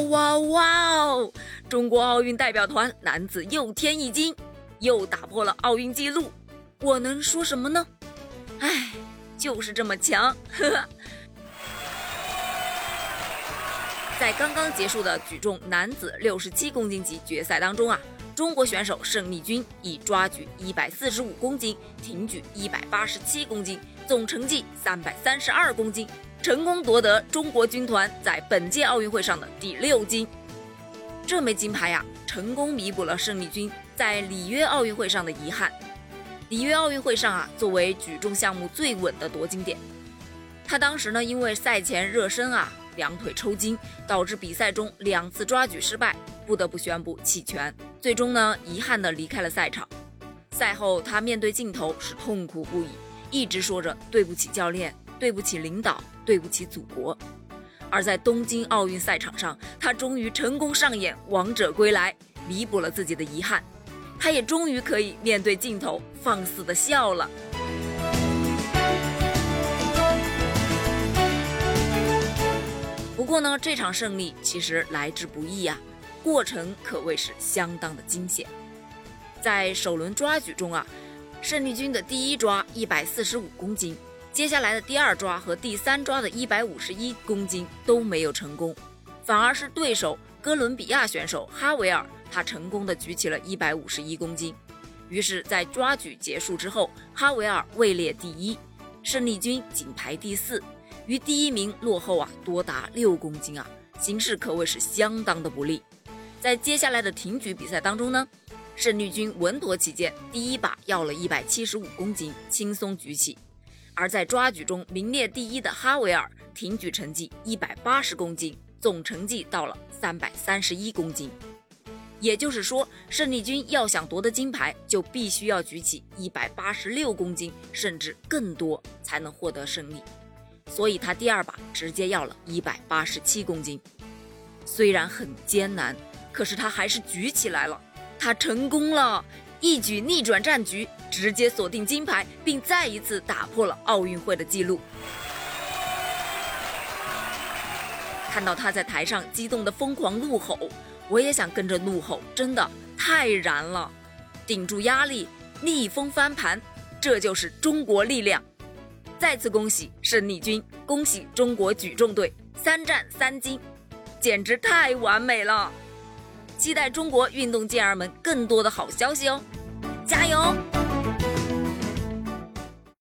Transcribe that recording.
哇哇哦！中国奥运代表团男子又添一金，又打破了奥运纪录。我能说什么呢？唉，就是这么强。呵呵。在刚刚结束的举重男子六十七公斤级决赛当中啊，中国选手盛丽君以抓举一百四十五公斤、挺举一百八十七公斤，总成绩三百三十二公斤，成功夺得中国军团在本届奥运会上的第六金。这枚金牌呀，成功弥补了胜利军在里约奥运会上的遗憾。里约奥运会上啊，作为举重项目最稳的夺金点，他当时呢，因为赛前热身啊。两腿抽筋，导致比赛中两次抓举失败，不得不宣布弃权。最终呢，遗憾地离开了赛场。赛后，他面对镜头是痛苦不已，一直说着对不起教练，对不起领导，对不起祖国。而在东京奥运赛场上，他终于成功上演王者归来，弥补了自己的遗憾。他也终于可以面对镜头放肆的笑了。不过呢，这场胜利其实来之不易呀，过程可谓是相当的惊险。在首轮抓举中啊，胜利军的第一抓一百四十五公斤，接下来的第二抓和第三抓的一百五十一公斤都没有成功，反而是对手哥伦比亚选手哈维尔，他成功的举起了一百五十一公斤。于是，在抓举结束之后，哈维尔位列第一，胜利军仅排第四。于第一名落后啊，多达六公斤啊，形势可谓是相当的不利。在接下来的挺举比赛当中呢，胜利军稳妥起见，第一把要了一百七十五公斤，轻松举起；而在抓举中名列第一的哈维尔，挺举成绩一百八十公斤，总成绩到了三百三十一公斤。也就是说，胜利军要想夺得金牌，就必须要举起一百八十六公斤，甚至更多，才能获得胜利。所以他第二把直接要了一百八十七公斤，虽然很艰难，可是他还是举起来了。他成功了，一举逆转战局，直接锁定金牌，并再一次打破了奥运会的纪录。看到他在台上激动的疯狂怒吼，我也想跟着怒吼，真的太燃了！顶住压力，逆风翻盘，这就是中国力量。再次恭喜胜利军，恭喜中国举重队三战三金，简直太完美了！期待中国运动健儿们更多的好消息哦，加油！